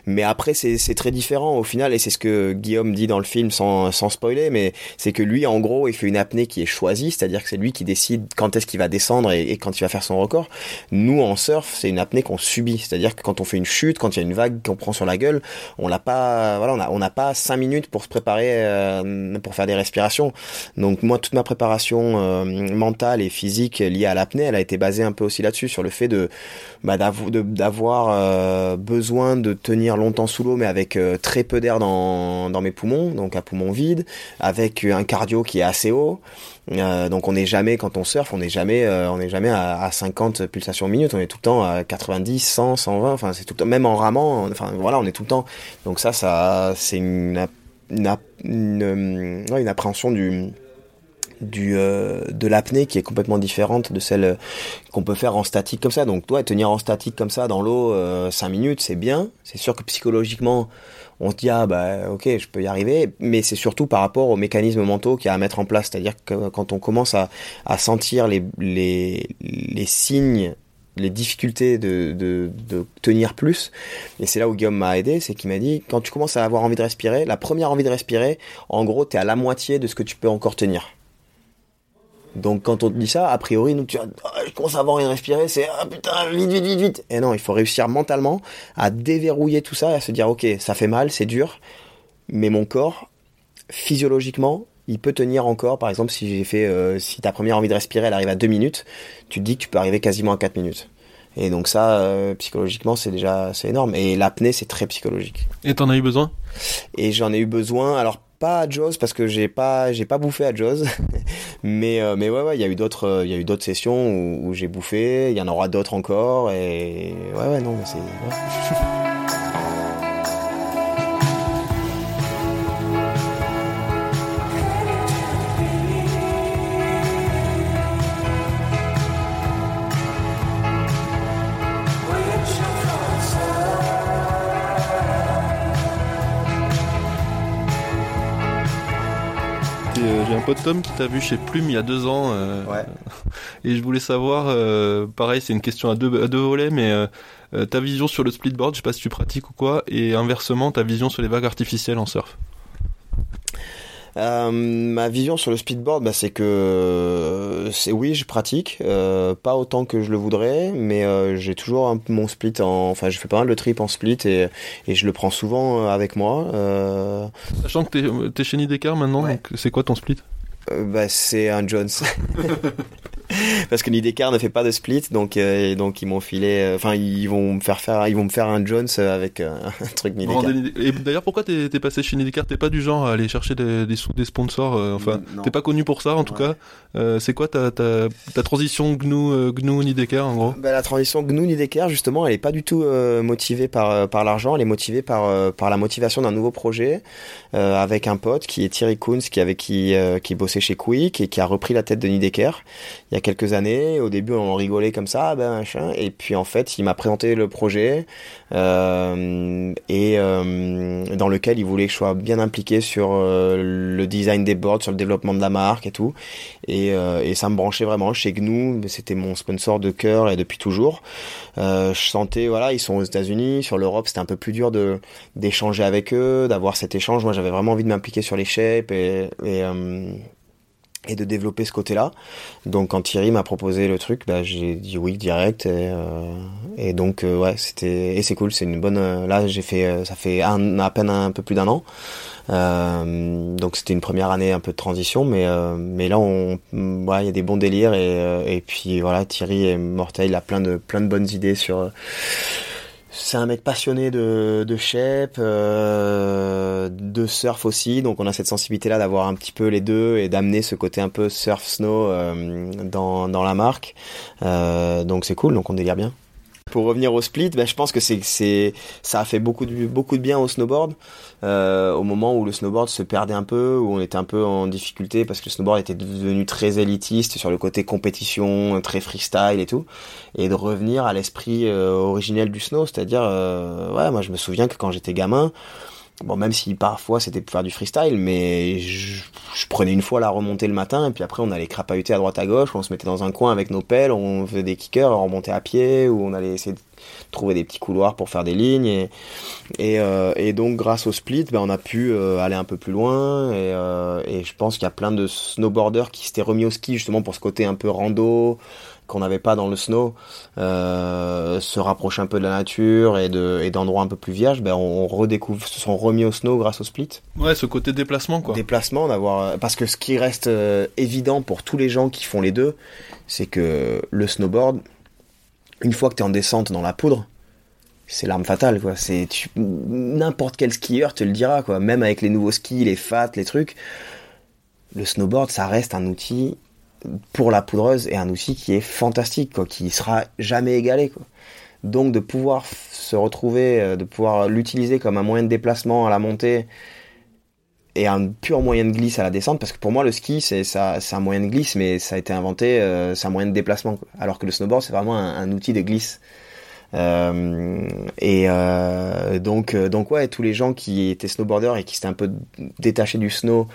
mais après, c'est, très différent au final, et c'est ce que Guillaume dit dans le film sans, sans spoiler, mais c'est que lui, en gros, il fait une apnée qui est choisie, c'est-à-dire que c'est lui qui décide quand est-ce qu'il va descendre et, quand il va faire son record. Nous, en surf, c'est une apnée qu'on subit, c'est-à-dire que quand on fait une chute, quand il y a une vague qu'on prend sur la gueule, on l'a pas, voilà, on a, on n'a pas 5 minutes pour se préparer, euh, pour faire des respirations. Donc, moi, toute ma préparation euh, mentale et physique liée à l'apnée, elle a été basée un peu aussi là-dessus, sur le fait de bah, d'avoir euh, besoin de tenir longtemps sous l'eau, mais avec euh, très peu d'air dans, mes poumons, donc à poumons vides, avec un cardio qui est assez haut. Donc on n'est jamais quand on surfe, on n'est jamais, on n'est jamais à, à, 50 pulsations minute, on est tout le temps à 90, 100, 120. Enfin c'est tout le temps, même en ramant. Enfin voilà, on est tout le temps. Donc ça, ça, c'est une, une appréhension du euh, de l'apnée qui est complètement différente de celle euh, qu'on peut faire en statique comme ça. Donc toi tenir en statique comme ça dans l'eau euh, 5 minutes, c'est bien. C'est sûr que psychologiquement on se dit ah bah ok je peux y arriver, mais c'est surtout par rapport aux mécanismes mentaux qu'il y a à mettre en place. C'est-à-dire que quand on commence à, à sentir les, les, les signes les difficultés de, de, de, tenir plus. Et c'est là où Guillaume m'a aidé, c'est qu'il m'a dit, quand tu commences à avoir envie de respirer, la première envie de respirer, en gros, tu es à la moitié de ce que tu peux encore tenir. Donc quand on te dit ça, a priori, nous, tu oh, je commence à avoir envie de respirer, c'est ah putain, vite, vite, vite, vite. Et non, il faut réussir mentalement à déverrouiller tout ça, à se dire ok, ça fait mal, c'est dur, mais mon corps, physiologiquement, il peut tenir encore. Par exemple, si j'ai fait, euh, si ta première envie de respirer, elle arrive à 2 minutes, tu te dis que tu peux arriver quasiment à 4 minutes. Et donc ça, euh, psychologiquement, c'est déjà c'est énorme. Et l'apnée, c'est très psychologique. Et t'en as eu besoin? Et j'en ai eu besoin. Alors pas à Jaws parce que j'ai pas j'ai pas bouffé à Jaws Mais, euh, mais ouais, ouais, il y a eu d'autres, il y a eu d'autres sessions où, où j'ai bouffé. Il y en aura d'autres encore. Et ouais, ouais, non, c'est. ouais. Pote Tom qui t'a vu chez Plume il y a deux ans. euh, Ouais. Et je voulais savoir, euh, pareil, c'est une question à deux, à deux volets, mais euh, ta vision sur le splitboard, je sais pas si tu pratiques ou quoi, et inversement, ta vision sur les vagues artificielles en surf. Euh, ma vision sur le speedboard, bah, c'est que euh, c'est oui, je pratique, euh, pas autant que je le voudrais, mais j'ai toujours un, mon split en, enfin, je fais pas mal de trip en split et, et je le prends souvent avec moi. Sachant que t'es, t'es chez Nidecar maintenant, Ouais. c'est quoi ton split? Euh, bah, c'est un Jones. Parce que Nidecar ne fait pas de split, donc euh, et donc ils m'ont filé, euh, enfin ils vont me faire faire, ils vont me faire un Jones avec euh, un truc Nide- Et d'ailleurs, pourquoi t'es, t'es passé chez Nidecar T'es pas du genre à aller chercher des, des, sous- des sponsors, enfin, Non. t'es pas connu pour ça en tout Ouais. cas. C'est quoi ta, ta, ta transition GNU, GNU en gros? Bah, la transition GNU Nidecar justement elle est pas du tout motivée par par l'argent elle est motivée par par la motivation d'un nouveau projet avec un pote qui est Thierry Kunz qui avec qui qui bossait chez Quick et qui a repris la tête de Nidecker il y a quelques années au début on rigolait comme ça ben machin et puis en fait il m'a présenté le projet euh, et euh, dans lequel il voulait que je sois bien impliqué sur euh, le design des boards sur le développement de la marque et tout. Et, ça me branchait vraiment chez GNU c'était mon sponsor de cœur et depuis toujours. Je sentais voilà ils sont aux États-Unis sur l'Europe c'était un peu plus dur de d'échanger avec eux d'avoir cet échange. Moi j'avais vraiment envie de m'impliquer sur les shapes et et de développer ce côté-là. Donc quand Thierry m'a proposé le truc, bah, j'ai dit oui direct et, euh, et donc euh, ouais c'était et c'est cool, c'est une bonne. euh, là j'ai fait euh, ça fait un, à peine un peu plus d'un an. Donc c'était une première année un peu de transition, mais mais là on il y a des bons délires et et puis voilà Thierry est mortel, il a plein de plein de bonnes idées sur c'est un mec passionné de, de shape, euh, de surf aussi, donc on a cette sensibilité-là d'avoir un petit peu les deux et d'amener ce côté un peu surf-snow euh, dans, dans la marque. Euh, donc c'est cool, donc on délire bien. Pour revenir au split, ben, je pense que c'est c'est ça a fait beaucoup de beaucoup de bien au snowboard. Euh, au moment où le snowboard se perdait un peu, où on était un peu en difficulté parce que le snowboard était devenu très élitiste sur le côté compétition, très freestyle et tout, et de revenir à l'esprit euh, originel du snow, c'est-à-dire euh, ouais, moi je me souviens que quand j'étais gamin, bon même si parfois c'était pour faire du freestyle, mais je, prenais une fois la remontée le matin et puis après on allait crapahuter à droite à gauche, on se mettait dans un coin avec nos pelles, on faisait des kickers, on remontait à pied ou on allait essayer de trouver des petits couloirs pour faire des lignes et et, euh, donc grâce au split ben, on a pu euh, aller un peu plus loin et, euh, et je pense qu'il y a plein de snowboarders qui s'étaient remis au ski justement pour ce côté un peu rando qu'on n'avait pas dans le snow euh, se rapprocher un peu de la nature et de et d'endroits un peu plus vierges ben on redécouvre se sont remis au snow grâce au split. Ouais, ce côté déplacement quoi. déplacement d'avoir parce que ce qui reste euh, évident pour tous les gens qui font les deux c'est que le snowboard une fois que tu es en descente dans la poudre c'est l'arme fatale quoi. C'est n'importe quel skieur te le dira quoi. Même avec les nouveaux skis les fat les trucs le snowboard ça reste un outil pour la poudreuse et un outil qui est fantastique quoi qui sera jamais égalé quoi. Donc de pouvoir se retrouver euh, de pouvoir l'utiliser comme un moyen de déplacement à la montée et un pur moyen de glisse à la descente parce que pour moi le ski c'est ça c'est un moyen de glisse mais ça a été inventé euh, c'est un moyen de déplacement alors que le snowboard c'est vraiment un, outil de glisse. Euh, et donc donc ouais tous les gens qui étaient snowboarders et qui s'étaient un peu détachés du snow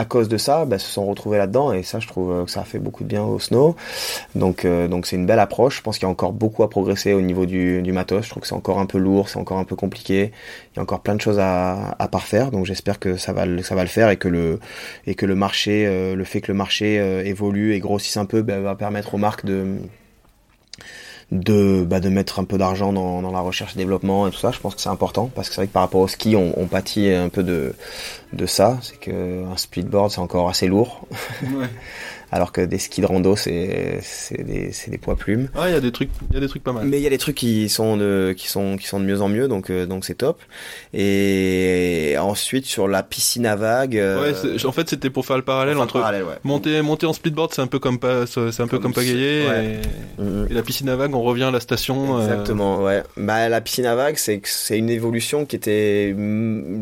à cause de ça bah, se sont retrouvés là-dedans et ça je trouve que ça a fait beaucoup de bien au snow. Donc euh, donc c'est une belle approche. Je pense qu'il y a encore beaucoup à progresser au niveau du, du matos. Je trouve que c'est encore un peu lourd c'est encore un peu compliqué. Il y a encore plein de choses à, à parfaire. Donc j'espère que ça va le- ça va le faire et que le et que le marché euh, le fait que le marché euh, évolue et grossisse un peu ben, va permettre aux marques de de bah, de mettre un peu d'argent dans, dans la recherche et développement et tout ça je pense que c'est important parce que c'est vrai que par rapport au ski on, on pâtit un peu de de ça c'est que un splitboard c'est encore assez lourd Ouais. alors que des skis de rando c'est c'est des c'est des poids plumes Ah, il y a des trucs, il y a des trucs pas mal. mais il y a des trucs qui sont de, qui sont qui sont de mieux en mieux donc euh, donc c'est top et ensuite sur la piscine à vagues euh, Ouais, en fait, c'était pour faire le parallèle enfin, entre parallèle, ouais. monter, monter en splitboard, c'est un peu comme pas, c'est un peu comme, pagayer. ouais. Et, et la piscine à vagues, on revient à la station. euh, Exactement, ouais. Bah, la piscine à vagues, c'est c'est une évolution qui était,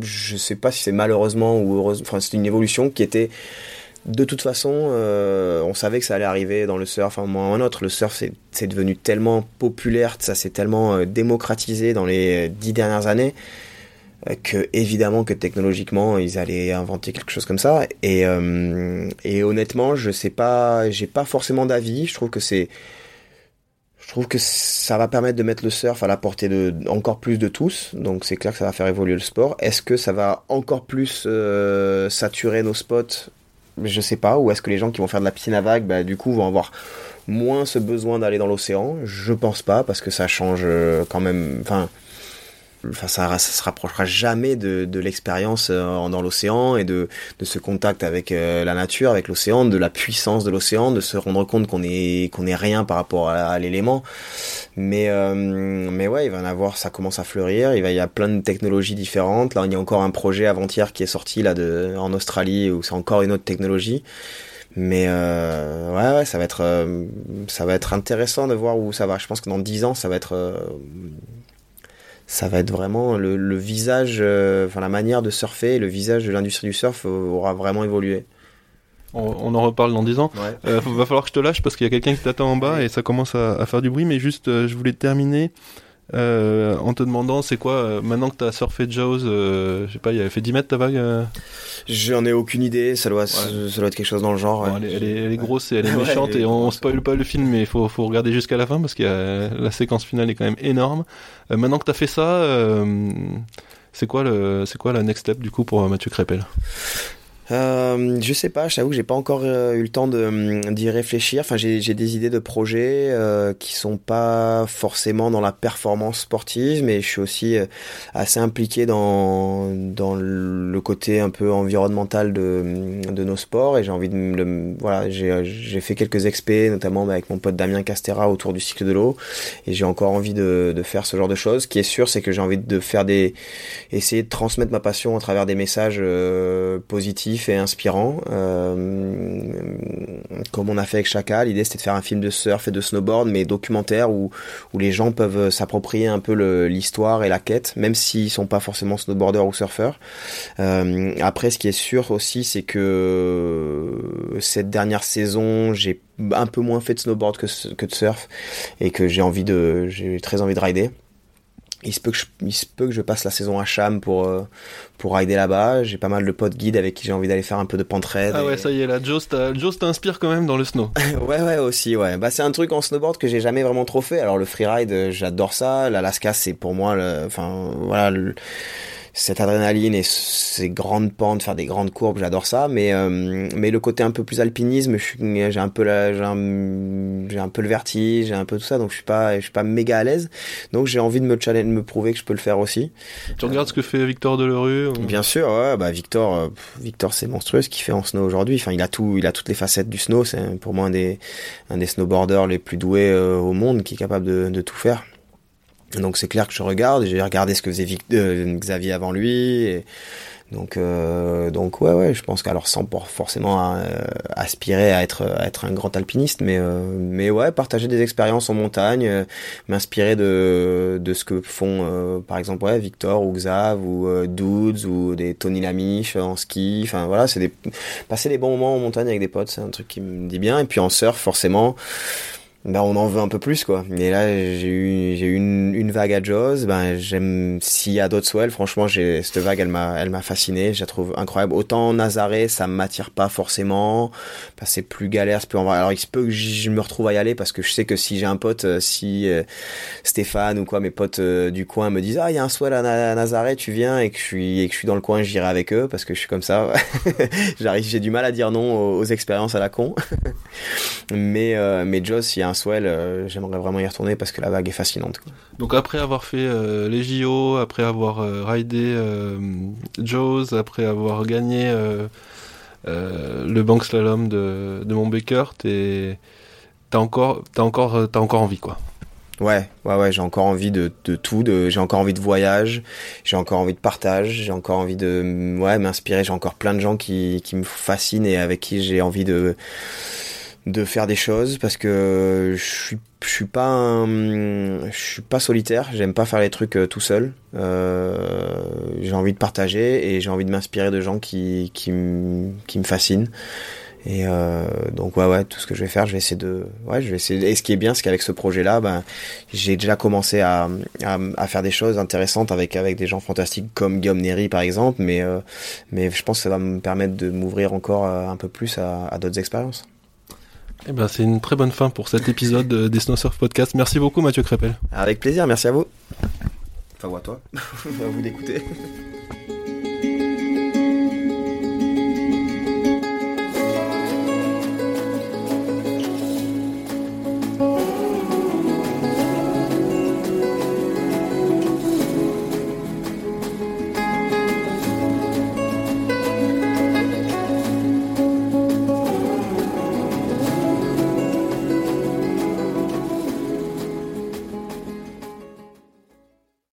je sais pas si c'est malheureusement ou heureusement, enfin, c'est une évolution qui était, de toute façon, euh, on savait que ça allait arriver dans le surf à un moment ou un autre. Le surf, c'est, devenu tellement populaire, ça s'est tellement euh, démocratisé dans les dix dernières années, euh, que évidemment que technologiquement, ils allaient inventer quelque chose comme ça. Et, euh, honnêtement, je sais pas, j'ai pas forcément d'avis. Je trouve que ça va permettre de mettre le surf à la portée de encore plus de tous. Donc c'est clair que ça va faire évoluer le sport. Est-ce que ça va encore plus saturer nos spots Je sais pas. Ou est-ce que les gens qui vont faire de la piscine à vagues, bah, du coup, vont avoir moins ce besoin d'aller dans l'océan? Je pense pas parce que ça change euh, quand même. Enfin. Enfin, ça, ça se rapprochera jamais de, l'expérience euh, dans l'océan et de, ce contact avec euh, la nature, avec l'océan, de la puissance de l'océan, de se rendre compte qu'on est rien par rapport à, l'élément. Mais euh, mais ouais, il va en avoir, ça commence à fleurir. Il y a plein de technologies différentes. Là, il y a encore un projet avant-hier qui est sorti là en Australie où c'est encore une autre technologie. Mais euh, ouais, ça va être euh, ça va être intéressant de voir où ça va. Je pense que dans 10 ans, ça va être ça va être vraiment le, le visage, euh, enfin la manière de surfer, le visage de l'industrie du surf euh, aura vraiment évolué. On, on en reparle dans 10 ans. Ouais. Euh, va falloir que je te lâche parce qu'il y a quelqu'un qui t'attend en bas et ça commence à, à faire du bruit. Mais juste, euh, je voulais terminer euh, en te demandant, c'est quoi, euh, maintenant que t'as surfé Jaws, euh, je sais pas, il avait fait 10 mètres ta vague euh J'en ai aucune idée, ça doit, ça doit être quelque chose dans le genre. Bon, elle, est, elle est- elle est grosse et elle est méchante et on, spoil pas le film mais il faut, faut regarder jusqu'à la fin parce que la séquence finale est quand même énorme. Euh, maintenant que t'as fait ça, euh, c'est quoi le, c'est quoi la next step du coup pour Mathieu Crépel? Euh, je sais pas, je t'avoue que j'ai pas encore euh, eu le temps hum, d'y réfléchir. Enfin, j'ai, des idées de projets euh, qui sont pas forcément dans la performance sportive, mais je suis aussi euh, assez impliqué dans le côté un peu environnemental de nos sports et j'ai envie de le, voilà, j'ai fait quelques expés notamment avec mon pote Damien Castera autour du cycle de l'eau et j'ai encore envie de faire ce genre de choses. Ce qui est sûr, c'est que j'ai envie de faire des essayer de transmettre ma passion à travers des messages euh, et inspirants. Euh, comme on a fait avec Chaka, l'idée c'était de faire un film de surf et de snowboard, mais documentaire où, où les gens peuvent s'approprier un peu l'histoire et la quête, même s'ils sont pas forcément snowboarders ou surfeurs. Euh, après, ce qui est sûr aussi, c'est que cette dernière saison, j'ai un peu moins fait de snowboard que, de surf et que j'ai j'ai très envie de rider. Il se peut que je, il se peut que je passe la saison à Cham pour euh, pour rider là-bas. J'ai pas mal de potes guides avec qui j'ai envie d'aller faire un peu de pentraide. Ah et- ouais, ça y est, là, Joe Joe t'inspire quand même dans le snow. ouais, ouais, aussi, ouais. Bah, c'est un truc en snowboard que j'ai jamais vraiment trop fait. Alors, le freeride, euh, j'adore ça. L'Alaska, c'est pour moi, le, enfin, voilà, le- cette adrénaline et ces grandes pentes, faire des grandes courbes, j'adore ça. Mais, euh, mais le côté un peu plus alpinisme, j'ai un peu la, j'ai un, peu le vertige, j'ai un peu tout ça, donc je suis pas, je suis pas méga à l'aise. Donc, j'ai envie de me challenger, de me prouver que je peux le faire aussi. tu regardes ce que fait Victor Delerue ou- Bien sûr, ouais, bah Victor, euh, Victor c'est monstrueux ce qu'il fait en snow aujourd'hui. Enfin, il a tout, il a toutes les facettes du snow. C'est pour moi un des, un des snowboarders les plus doués euh, au monde, qui est capable de, de tout faire. Donc c'est clair que je regarde. J'ai regardé ce que faisait Vic- euh, Xavier avant lui. Et donc, euh, donc ouais, ouais, je pense qu'alors sans forcément euh, aspirer à être, à être un grand alpiniste, mais, euh, mais ouais, partager des expériences en montagne, euh, m'inspirer de, de ce que font, euh, par exemple, ouais, Victor ou Xav ou Dudes ou des Tony Lamiche en ski. Enfin voilà, c'est des passer des bons moments en montagne avec des potes, c'est un truc qui me dit bien. Et puis en surf, forcément. Ben, on en veut un peu plus quoi. Et là j'ai eu j'ai eu une, vague à Jaws. Ben j'aime s'il a d'autres swells, franchement j'ai cette vague elle m'a elle m'a fasciné. Je la trouve incroyable. Autant Nazaré ça m'attire pas forcément que c'est plus galère, c'est plus. Alors il se peut que je me retrouve à y aller parce que je sais que si j'ai un pote, euh, si euh, Stéphane ou quoi mes potes euh, du coin me disent ah il y a un swell à, Na- à Nazaré, tu viens et que je suis et que je suis dans le coin, j'irai avec eux parce que je suis comme ça. J'arrive j'ai du mal à dire non aux, expériences à la con. mais euh, mais Jaws s'il y a un swell, euh, j'aimerais vraiment y retourner parce que la vague est fascinante. Quoi. Donc après avoir fait euh, les JO, après avoir euh, ridé euh, Jaws, après avoir gagné le bank slalom de, de Montbaker, t'as encore encore encore envie quoi. Ouais, ouais, ouais, j'ai encore envie de, de tout, de, j'ai encore envie de voyage, j'ai encore envie de partage, j'ai encore envie de, ouais, m'inspirer, j'ai encore plein de gens qui, qui me fascinent et avec qui j'ai envie de, de faire des choses parce que je suis, je suis pas je suis pas solitaire, j'aime pas faire les trucs euh, tout seul, euh, j'ai envie de partager et j'ai envie de m'inspirer de gens qui, qui, me- qui me fascinent. Et euh, donc ouais ouais tout ce que je vais faire je vais essayer de ouais je vais essayer. Et ce qui est bien c'est qu'avec ce projet là ben j'ai déjà commencé à, à, à faire des choses intéressantes avec avec des gens fantastiques comme Guillaume Néry par exemple. Mais euh, mais je pense que ça va me permettre de m'ouvrir encore euh, un peu plus à, à d'autres expériences Eh ben c'est une très bonne fin pour cet épisode euh, des Snow Surf Podcast. Merci beaucoup Mathieu Crépel. avec plaisir merci à vous enfin ou à toi à vous d'écouter